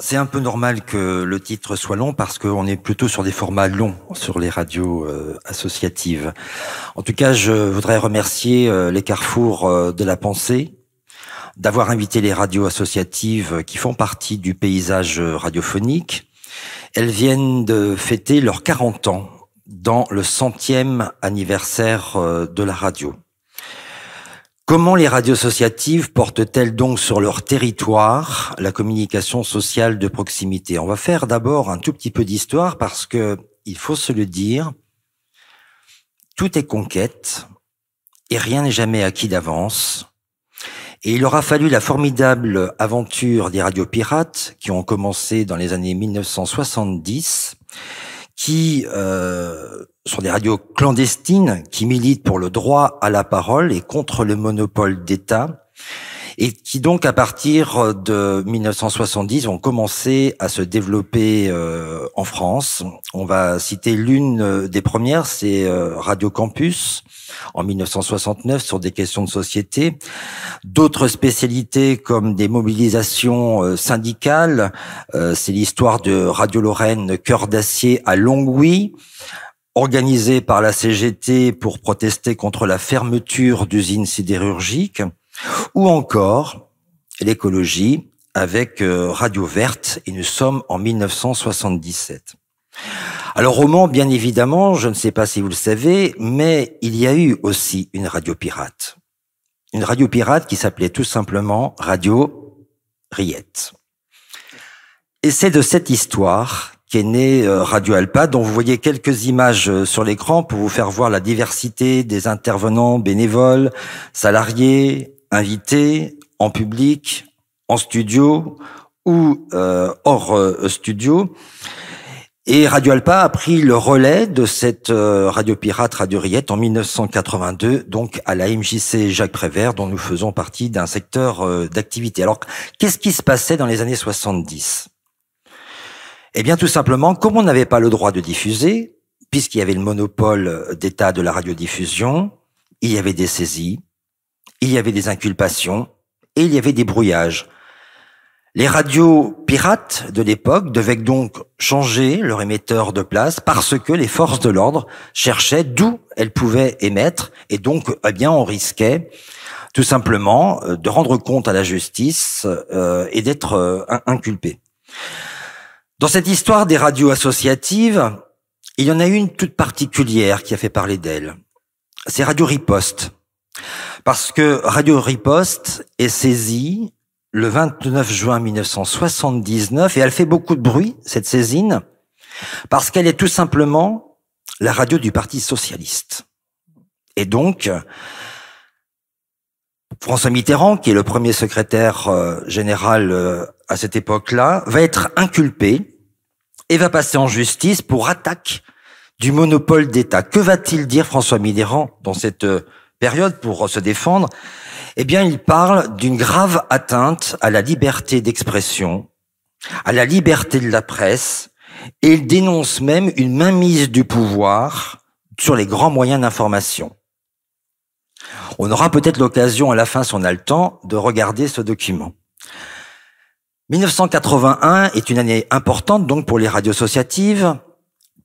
C'est un peu normal que le titre soit long parce qu'on est plutôt sur des formats longs sur les radios euh, associatives. En tout cas, je voudrais remercier euh, les carrefours euh, de la pensée d'avoir invité les radios associatives qui font partie du paysage radiophonique. Elles viennent de fêter leurs 40 ans dans le centième anniversaire de la radio. Comment les radios associatives portent-elles donc sur leur territoire la communication sociale de proximité? On va faire d'abord un tout petit peu d'histoire parce que, il faut se le dire, tout est conquête et rien n'est jamais acquis d'avance. Et il aura fallu la formidable aventure des radios pirates qui ont commencé dans les années 1970 qui euh, sont des radios clandestines qui militent pour le droit à la parole et contre le monopole d'État et qui donc à partir de 1970 ont commencé à se développer euh, en France. On va citer l'une des premières, c'est euh, Radio Campus en 1969 sur des questions de société. D'autres spécialités comme des mobilisations euh, syndicales, euh, c'est l'histoire de Radio Lorraine Cœur d'acier à Longwy, organisée par la CGT pour protester contre la fermeture d'usines sidérurgiques, ou encore l'écologie avec euh, Radio Verte, et nous sommes en 1977. Alors au Mans, bien évidemment, je ne sais pas si vous le savez, mais il y a eu aussi une radio pirate. Une radio pirate qui s'appelait tout simplement Radio Riette. Et c'est de cette histoire qu'est née euh, Radio Alpa, dont vous voyez quelques images euh, sur l'écran pour vous faire voir la diversité des intervenants bénévoles, salariés, invités, en public, en studio ou euh, hors studio. Et Radio Alpa a pris le relais de cette euh, radio pirate Radio Riette en 1982, donc à la MJC Jacques Prévert, dont nous faisons partie d'un secteur euh, d'activité. Alors, qu'est-ce qui se passait dans les années 70 Eh bien, tout simplement, comme on n'avait pas le droit de diffuser, puisqu'il y avait le monopole d'État de la radiodiffusion, il y avait des saisies, il y avait des inculpations et il y avait des brouillages. Les radios pirates de l'époque devaient donc changer leur émetteur de place parce que les forces de l'ordre cherchaient d'où elles pouvaient émettre et donc eh bien on risquait tout simplement euh, de rendre compte à la justice euh, et d'être euh, inculpé. Dans cette histoire des radios associatives, il y en a une toute particulière qui a fait parler d'elle. C'est Radio Riposte. Parce que Radio Riposte est saisie le 29 juin 1979 et elle fait beaucoup de bruit, cette saisine, parce qu'elle est tout simplement la radio du Parti socialiste. Et donc, François Mitterrand, qui est le premier secrétaire euh, général euh, à cette époque-là, va être inculpé et va passer en justice pour attaque du monopole d'État. Que va-t-il dire François Mitterrand dans cette euh, période pour se défendre eh bien, il parle d'une grave atteinte à la liberté d'expression, à la liberté de la presse, et il dénonce même une mainmise du pouvoir sur les grands moyens d'information. On aura peut-être l'occasion à la fin, si on a le temps, de regarder ce document. 1981 est une année importante donc pour les radios associatives,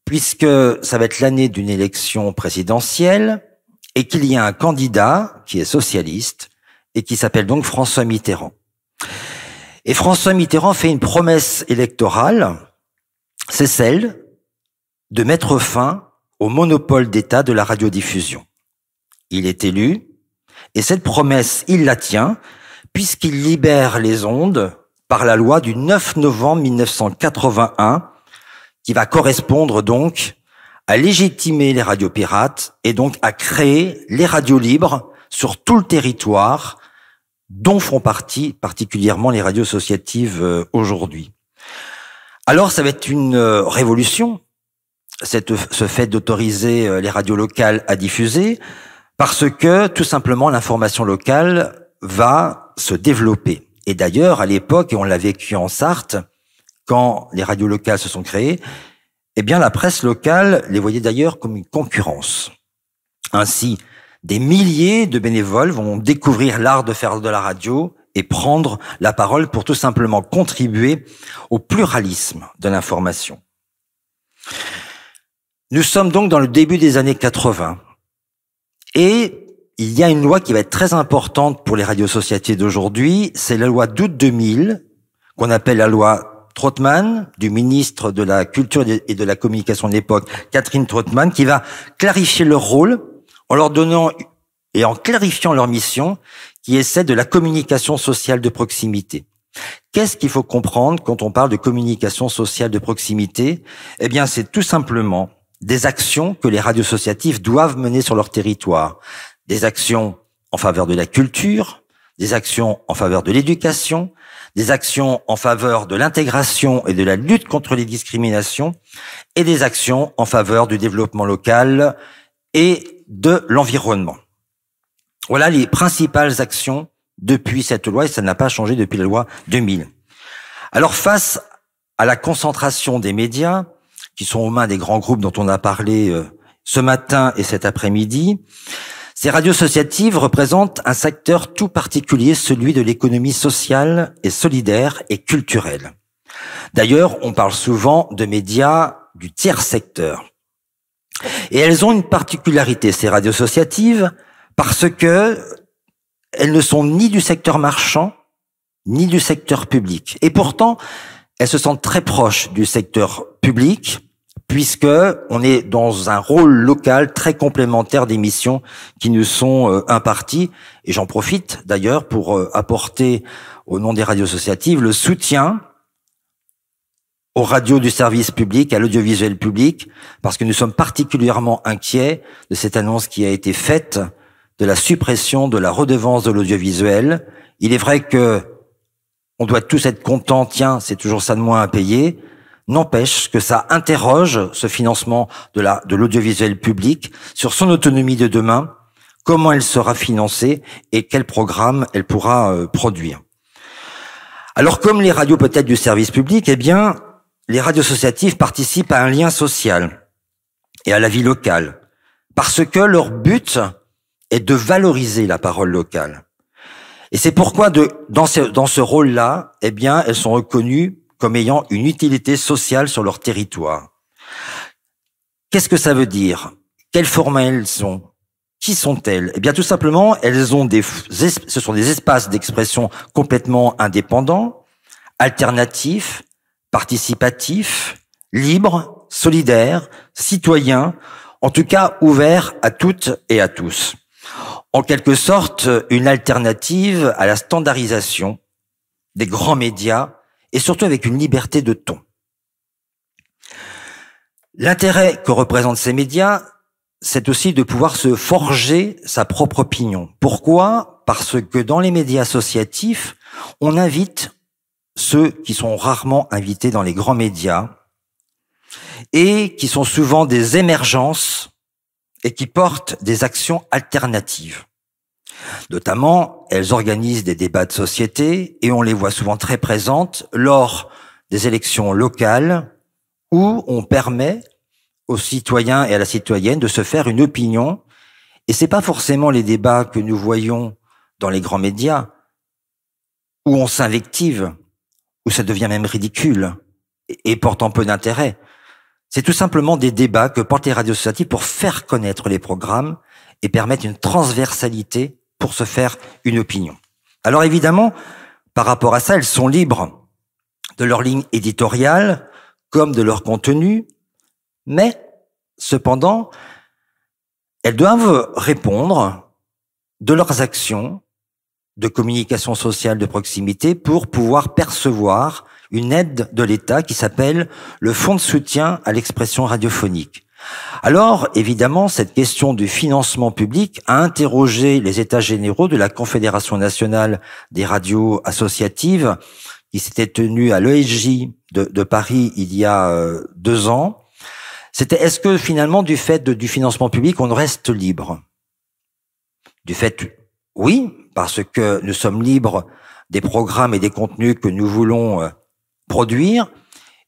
puisque ça va être l'année d'une élection présidentielle et qu'il y a un candidat qui est socialiste et qui s'appelle donc François Mitterrand. Et François Mitterrand fait une promesse électorale, c'est celle de mettre fin au monopole d'État de la radiodiffusion. Il est élu, et cette promesse, il la tient, puisqu'il libère les ondes par la loi du 9 novembre 1981, qui va correspondre donc à légitimer les radios pirates et donc à créer les radios libres sur tout le territoire dont font partie particulièrement les radios associatives euh, aujourd'hui. Alors ça va être une euh, révolution, ce fait d'autoriser euh, les radios locales à diffuser, parce que tout simplement l'information locale va se développer. Et d'ailleurs, à l'époque, et on l'a vécu en Sarthe, quand les radios locales se sont créées, eh bien la presse locale les voyait d'ailleurs comme une concurrence. Ainsi, des milliers de bénévoles vont découvrir l'art de faire de la radio et prendre la parole pour tout simplement contribuer au pluralisme de l'information. Nous sommes donc dans le début des années 80 et il y a une loi qui va être très importante pour les radios associatives d'aujourd'hui, c'est la loi d'août 2000 qu'on appelle la loi Trottmann, du ministre de la Culture et de la Communication de l'époque, Catherine Trottmann, qui va clarifier leur rôle en leur donnant et en clarifiant leur mission, qui est celle de la communication sociale de proximité. Qu'est-ce qu'il faut comprendre quand on parle de communication sociale de proximité? Eh bien, c'est tout simplement des actions que les radios associatives doivent mener sur leur territoire. Des actions en faveur de la culture, des actions en faveur de l'éducation, des actions en faveur de l'intégration et de la lutte contre les discriminations, et des actions en faveur du développement local et de l'environnement. Voilà les principales actions depuis cette loi, et ça n'a pas changé depuis la loi 2000. Alors face à la concentration des médias, qui sont aux mains des grands groupes dont on a parlé euh, ce matin et cet après-midi, ces radios associatives représentent un secteur tout particulier, celui de l'économie sociale et solidaire et culturelle. D'ailleurs, on parle souvent de médias du tiers secteur. Et elles ont une particularité, ces radios associatives, parce que elles ne sont ni du secteur marchand, ni du secteur public. Et pourtant, elles se sentent très proches du secteur public, puisque on est dans un rôle local très complémentaire des missions qui nous sont euh, imparties. Et j'en profite d'ailleurs pour euh, apporter au nom des radios associatives le soutien aux radios du service public, à l'audiovisuel public, parce que nous sommes particulièrement inquiets de cette annonce qui a été faite de la suppression de la redevance de l'audiovisuel. Il est vrai que on doit tous être contents, tiens, c'est toujours ça de moins à payer, n'empêche que ça interroge ce financement de la de l'audiovisuel public sur son autonomie de demain, comment elle sera financée et quel programme elle pourra euh, produire. Alors comme les radios peut-être du service public, eh bien les radios associatives participent à un lien social et à la vie locale parce que leur but est de valoriser la parole locale. Et c'est pourquoi de, dans ce, dans ce rôle-là, eh bien, elles sont reconnues comme ayant une utilité sociale sur leur territoire. Qu'est-ce que ça veut dire? Quel format elles sont? Qui sont-elles? Eh bien, tout simplement, elles ont des, ce sont des espaces d'expression complètement indépendants, alternatifs, participatifs, libres, solidaires, citoyens, en tout cas ouverts à toutes et à tous. En quelque sorte, une alternative à la standardisation des grands médias et surtout avec une liberté de ton. L'intérêt que représentent ces médias, c'est aussi de pouvoir se forger sa propre opinion. Pourquoi? Parce que dans les médias associatifs, on invite ceux qui sont rarement invités dans les grands médias et qui sont souvent des émergences et qui portent des actions alternatives. Notamment, elles organisent des débats de société et on les voit souvent très présentes lors des élections locales où on permet aux citoyens et à la citoyenne de se faire une opinion. Et c'est pas forcément les débats que nous voyons dans les grands médias où on s'invective, où ça devient même ridicule et portant peu d'intérêt. C'est tout simplement des débats que portent les radios associatives pour faire connaître les programmes et permettre une transversalité pour se faire une opinion. Alors évidemment, par rapport à ça, elles sont libres de leur ligne éditoriale comme de leur contenu, mais cependant, elles doivent répondre de leurs actions de communication sociale de proximité pour pouvoir percevoir une aide de l'État qui s'appelle le Fonds de soutien à l'expression radiophonique. Alors, évidemment, cette question du financement public a interrogé les États généraux de la Confédération nationale des radios associatives qui s'était tenue à l'ESJ de, Paris il y a euh, deux ans. C'était est-ce que finalement, du fait du financement public, on reste libre? Du fait, oui, parce que nous sommes libres des programmes et des contenus que nous voulons euh, produire.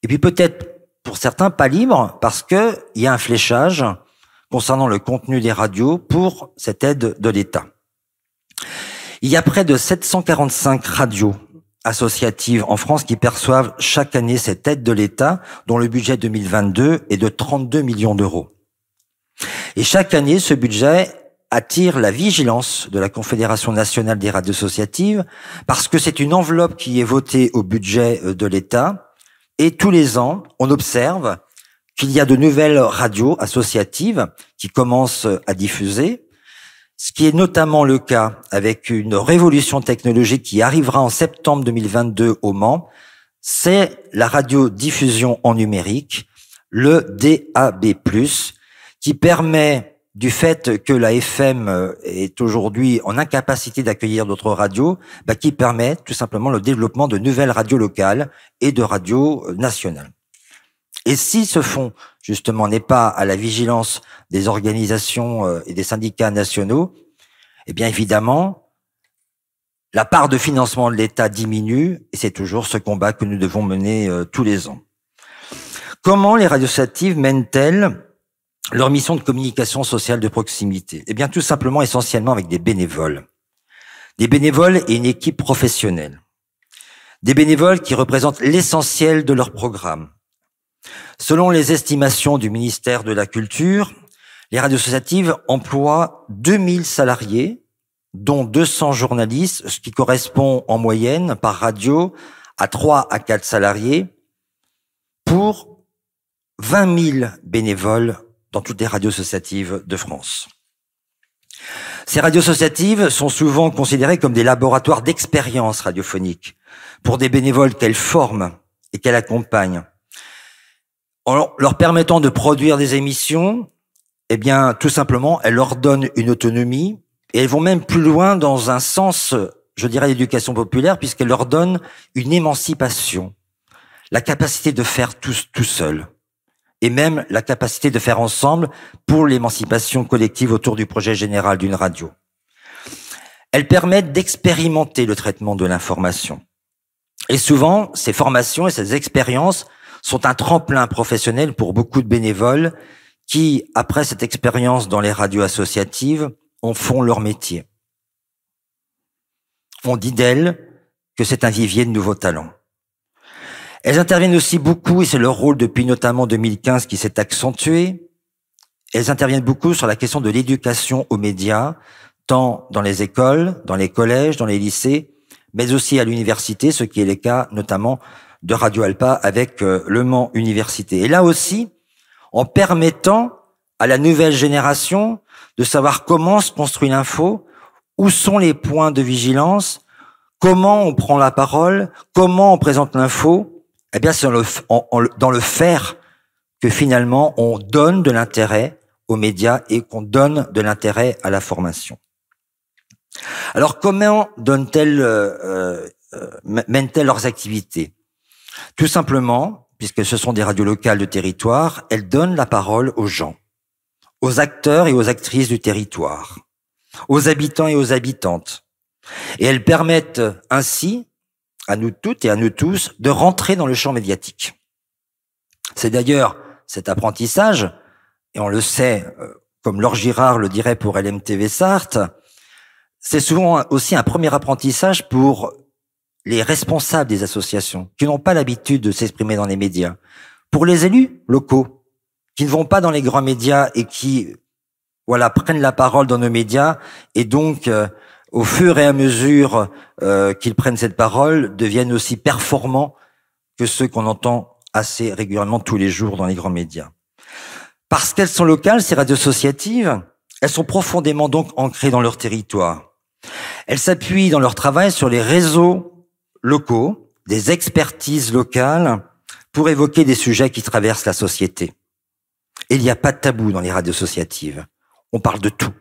Et puis peut-être pour certains pas libres parce que il y a un fléchage concernant le contenu des radios pour cette aide de l'État. Il y a près de 745 radios associatives en France qui perçoivent chaque année cette aide de l'État, dont le budget 2022 est de 32 millions d'euros. Et chaque année, ce budget attire la vigilance de la Confédération nationale des radios associatives parce que c'est une enveloppe qui est votée au budget de l'État et tous les ans, on observe qu'il y a de nouvelles radios associatives qui commencent à diffuser, ce qui est notamment le cas avec une révolution technologique qui arrivera en septembre 2022 au Mans, c'est la radiodiffusion en numérique, le DAB+, qui permet du fait que la FM est aujourd'hui en incapacité d'accueillir d'autres radios, bah, qui permet tout simplement le développement de nouvelles radios locales et de radios nationales. Et si ce fonds, justement, n'est pas à la vigilance des organisations euh, et des syndicats nationaux, eh bien, évidemment, la part de financement de l'État diminue et c'est toujours ce combat que nous devons mener euh, tous les ans. Comment les radios associatives mènent-elles leur mission de communication sociale de proximité Eh bien, tout simplement, essentiellement avec des bénévoles. Des bénévoles et une équipe professionnelle. Des bénévoles qui représentent l'essentiel de leur programme Selon les estimations du ministère de la Culture, les radios associatives emploient 2000 salariés, dont 200 journalistes, ce qui correspond en moyenne par radio à 3 à 4 salariés, pour 20 000 bénévoles dans toutes les radios associatives de France. Ces radios associatives sont souvent considérées comme des laboratoires d'expérience radiophonique pour des bénévoles qu'elles forment et qu'elles accompagnent en leur permettant de produire des émissions, eh bien, tout simplement, elles leur donnent une autonomie et elles vont même plus loin dans un sens, je dirais, d'éducation populaire, puisqu'elles leur donnent une émancipation, la capacité de faire tout, tout seul et même la capacité de faire ensemble pour l'émancipation collective autour du projet général d'une radio. Elles permettent d'expérimenter le traitement de l'information. Et souvent, ces formations et ces expériences sont un tremplin professionnel pour beaucoup de bénévoles qui, après cette expérience dans les radios associatives, en font leur métier. On dit d'elles que c'est un vivier de nouveaux talents. Elles interviennent aussi beaucoup, et c'est leur rôle depuis notamment 2015 qui s'est accentué, elles interviennent beaucoup sur la question de l'éducation aux médias, tant dans les écoles, dans les collèges, dans les lycées, mais aussi à l'université, ce qui est le cas notamment de Radio Alpa avec euh, Le Mans Université. Et là aussi, en permettant à la nouvelle génération de savoir comment se construit l'info, où sont les points de vigilance, comment on prend la parole, comment on présente l'info, eh bien, c'est dans le, faire que finalement on donne de l'intérêt aux médias et qu'on donne de l'intérêt à la formation. Alors, comment donnent-elles, euh, euh, mènent-elles leurs activités? Tout simplement, puisque ce sont des radios locales de territoire, elles donnent la parole aux gens, aux acteurs et aux actrices du territoire, aux habitants et aux habitantes. Et elles permettent ainsi, à nous toutes et à nous tous, de rentrer dans le champ médiatique. C'est d'ailleurs cet apprentissage, et on le sait, euh, comme Laure Girard le dirait pour LMTV Sarthe, c'est souvent aussi un premier apprentissage pour les responsables des associations qui n'ont pas l'habitude de s'exprimer dans les médias, pour les élus locaux qui ne vont pas dans les grands médias et qui voilà prennent la parole dans nos médias et donc euh, au fur et à mesure euh, qu'ils prennent cette parole deviennent aussi performants que ceux qu'on entend assez régulièrement tous les jours dans les grands médias. Parce qu'elles sont locales, ces radios associatives, elles sont profondément donc ancrées dans leur territoire. Elles s'appuient dans leur travail sur les réseaux locaux, des expertises locales pour évoquer des sujets qui traversent la société. Il n'y a pas de tabou dans les radios associatives. On parle de tout.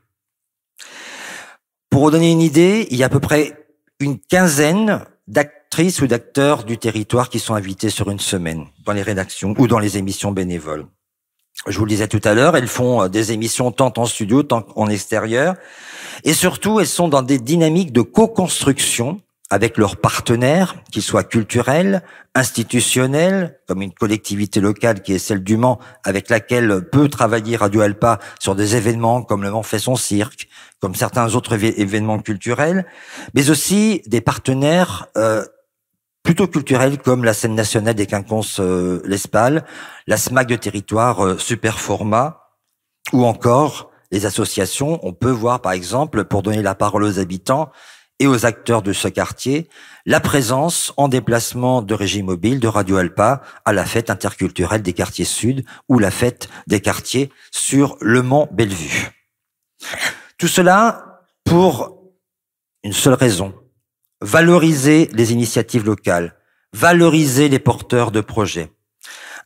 Pour vous donner une idée, il y a à peu près une quinzaine d'actrices ou d'acteurs du territoire qui sont invités sur une semaine dans les rédactions ou dans les émissions bénévoles. Je vous le disais tout à l'heure, elles font euh, des émissions tant en studio, tant en extérieur. Et surtout, elles sont dans des dynamiques de co-construction avec leurs partenaires, qu'ils soient culturels, institutionnels, comme une collectivité locale qui est celle du Mans, avec laquelle peut travailler Radio Alpa sur des événements comme le Mans fait son cirque, comme certains autres événements culturels, mais aussi des partenaires euh, plutôt culturels comme la scène nationale des quinconces euh, l'Espal, la SMAC de territoire euh, Super Format, ou encore les associations. On peut voir par exemple, pour donner la parole aux habitants, et aux acteurs de ce quartier la présence en déplacement de régie mobile de Radio Alpa à la fête interculturelle des quartiers sud ou la fête des quartiers sur le Mont Bellevue. Tout cela pour une seule raison, valoriser les initiatives locales, valoriser les porteurs de projets.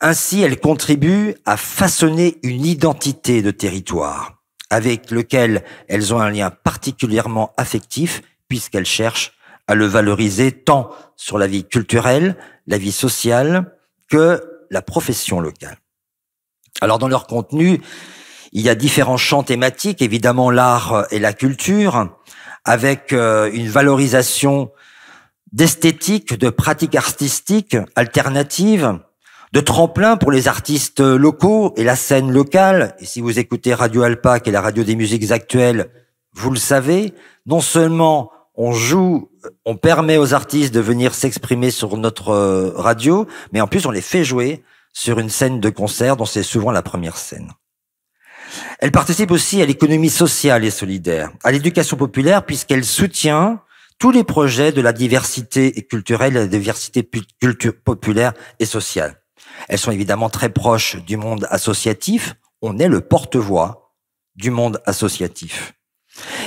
Ainsi, elles contribuent à façonner une identité de territoire avec lequel elles ont un lien particulièrement affectif puisqu'elle cherche à le valoriser tant sur la vie culturelle, la vie sociale, que la profession locale. Alors dans leur contenu, il y a différents champs thématiques, évidemment l'art et la culture, avec euh, une valorisation d'esthétique, de pratiques artistiques alternatives, de tremplin pour les artistes locaux et la scène locale. Et si vous écoutez Radio Alpa, qui est la radio des musiques actuelles, vous le savez, non seulement on joue, on permet aux artistes de venir s'exprimer sur notre euh, radio, mais en plus on les fait jouer sur une scène de concert dont c'est souvent la première scène. Elle participe aussi à l'économie sociale et solidaire, à l'éducation populaire puisqu'elle soutient tous les projets de la diversité culturelle, la diversité culture populaire et sociale. Elles sont évidemment très proches du monde associatif. On est le porte-voix du monde associatif.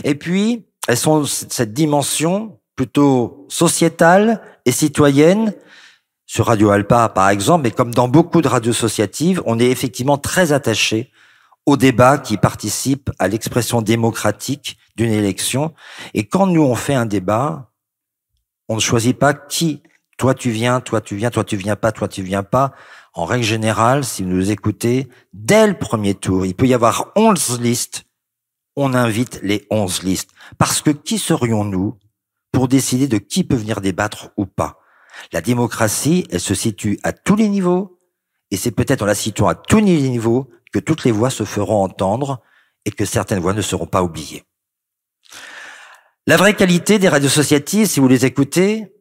Et puis, elles sont cette dimension plutôt sociétale et citoyenne. Sur Radio Alpa, par exemple, mais comme dans beaucoup de radios associatives, on est effectivement très attaché au débat qui participe à l'expression démocratique d'une élection. Et quand nous on fait un débat, on ne choisit pas qui, toi tu viens, toi tu viens, toi tu viens pas, toi tu viens pas. En règle générale, si vous nous écoutez, dès le premier tour, il peut y avoir 11 listes on invite les onze listes. Parce que qui serions-nous pour décider de qui peut venir débattre ou pas? La démocratie, elle se situe à tous les niveaux, et c'est peut-être en la situant à tous les niveaux que toutes les voix se feront entendre et que certaines voix ne seront pas oubliées. La vraie qualité des radios associatives, si vous les écoutez,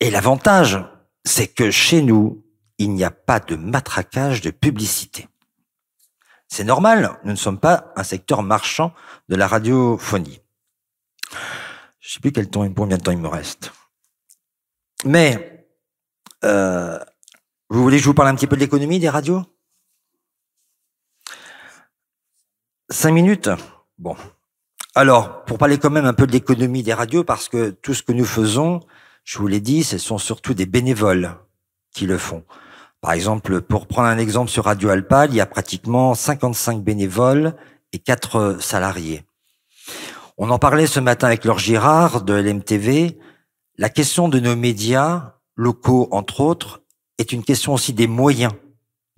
et l'avantage, c'est que chez nous, il n'y a pas de matraquage de publicité. C'est normal, nous ne sommes pas un secteur marchand de la radiophonie. Je ne sais plus quel temps, combien de temps il me reste. Mais, euh, vous voulez que je vous parle un petit peu de l'économie des radios? Cinq minutes? Bon. Alors, pour parler quand même un peu de l'économie des radios, parce que tout ce que nous faisons, je vous l'ai dit, ce sont surtout des bénévoles qui le font. Par exemple, pour prendre un exemple sur Radio Alpa, il y a pratiquement 55 bénévoles et 4 salariés. On en parlait ce matin avec Laure Girard de LMTV. La question de nos médias locaux, entre autres, est une question aussi des moyens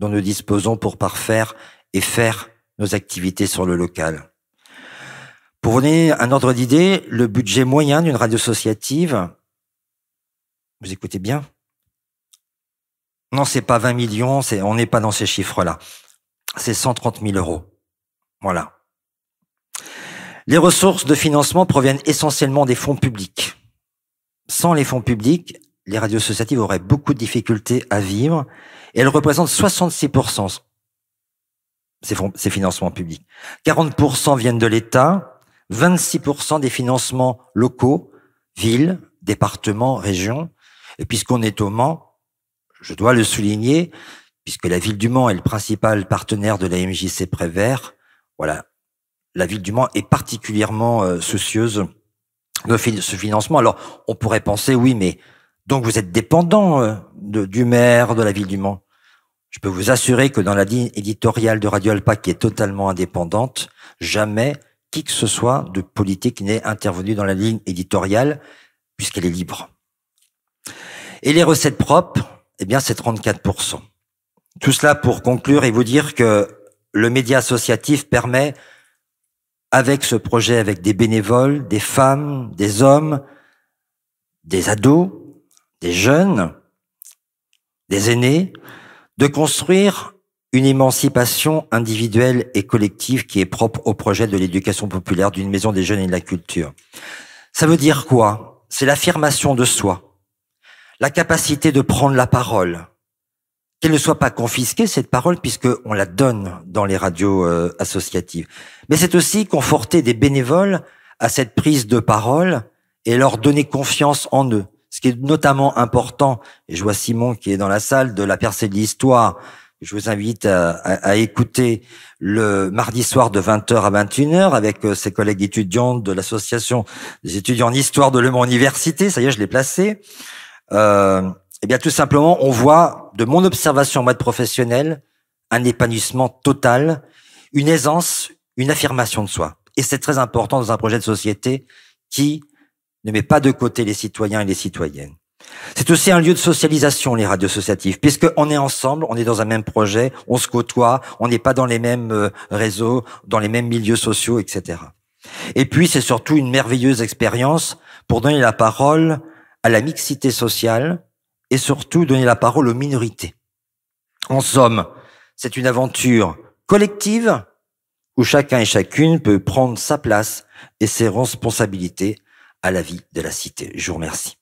dont nous disposons pour parfaire et faire nos activités sur le local. Pour vous donner un ordre d'idée, le budget moyen d'une radio associative, vous écoutez bien, non, c'est pas 20 millions, on n'est pas dans ces chiffres-là. C'est 130 000 euros. Voilà. Les ressources de financement proviennent essentiellement des fonds publics. Sans les fonds publics, les radios associatives auraient beaucoup de difficultés à vivre elles représentent 66% ces, ces financements publics. 40% viennent de l'État, 26% des financements locaux, villes, départements, régions. Et puisqu'on est au Mans, je dois le souligner, puisque la ville du Mans est le principal partenaire de la MJC Prévert. Voilà, la ville du Mans est particulièrement euh, soucieuse de ce financement. Alors, on pourrait penser, oui, mais donc vous êtes dépendant euh, du maire de la ville du Mans. Je peux vous assurer que dans la ligne éditoriale de Radio Alpa, qui est totalement indépendante, jamais qui que ce soit de politique n'est intervenu dans la ligne éditoriale, puisqu'elle est libre. Et les recettes propres, eh bien, c'est 34%. Tout cela pour conclure et vous dire que le média associatif permet, avec ce projet, avec des bénévoles, des femmes, des hommes, des ados, des jeunes, des aînés, de construire une émancipation individuelle et collective qui est propre au projet de l'éducation populaire d'une maison des jeunes et de la culture. Ça veut dire quoi? C'est l'affirmation de soi, la capacité de prendre la parole, qu'elle ne soit pas confisquée, cette parole, puisque on la donne dans les radios euh, associatives. Mais c'est aussi conforter des bénévoles à cette prise de parole et leur donner confiance en eux. Ce qui est notamment important, et je vois Simon qui est dans la salle de la percée de l'histoire, je vous invite à, à, écouter le mardi soir de 20h à 21h avec euh, ses collègues étudiants de l'association des étudiants en histoire de Le Université. Ça y est, je l'ai placé. Euh, eh bien, tout simplement, on voit de mon observation en mode professionnel un épanouissement total, une aisance, une affirmation de soi. Et c'est très important dans un projet de société qui ne met pas de côté les citoyens et les citoyennes. C'est aussi un lieu de socialisation, les radios associatives, puisqu'on est ensemble, on est dans un même projet, on se côtoie, on n'est pas dans les mêmes euh, réseaux, dans les mêmes milieux sociaux, etc. Et puis, c'est surtout une merveilleuse expérience pour donner la parole à la mixité sociale, et surtout donner la parole aux minorités. En somme, c'est une aventure collective où chacun et chacune peut prendre sa place et ses responsabilités à la vie de la cité. Je vous remercie.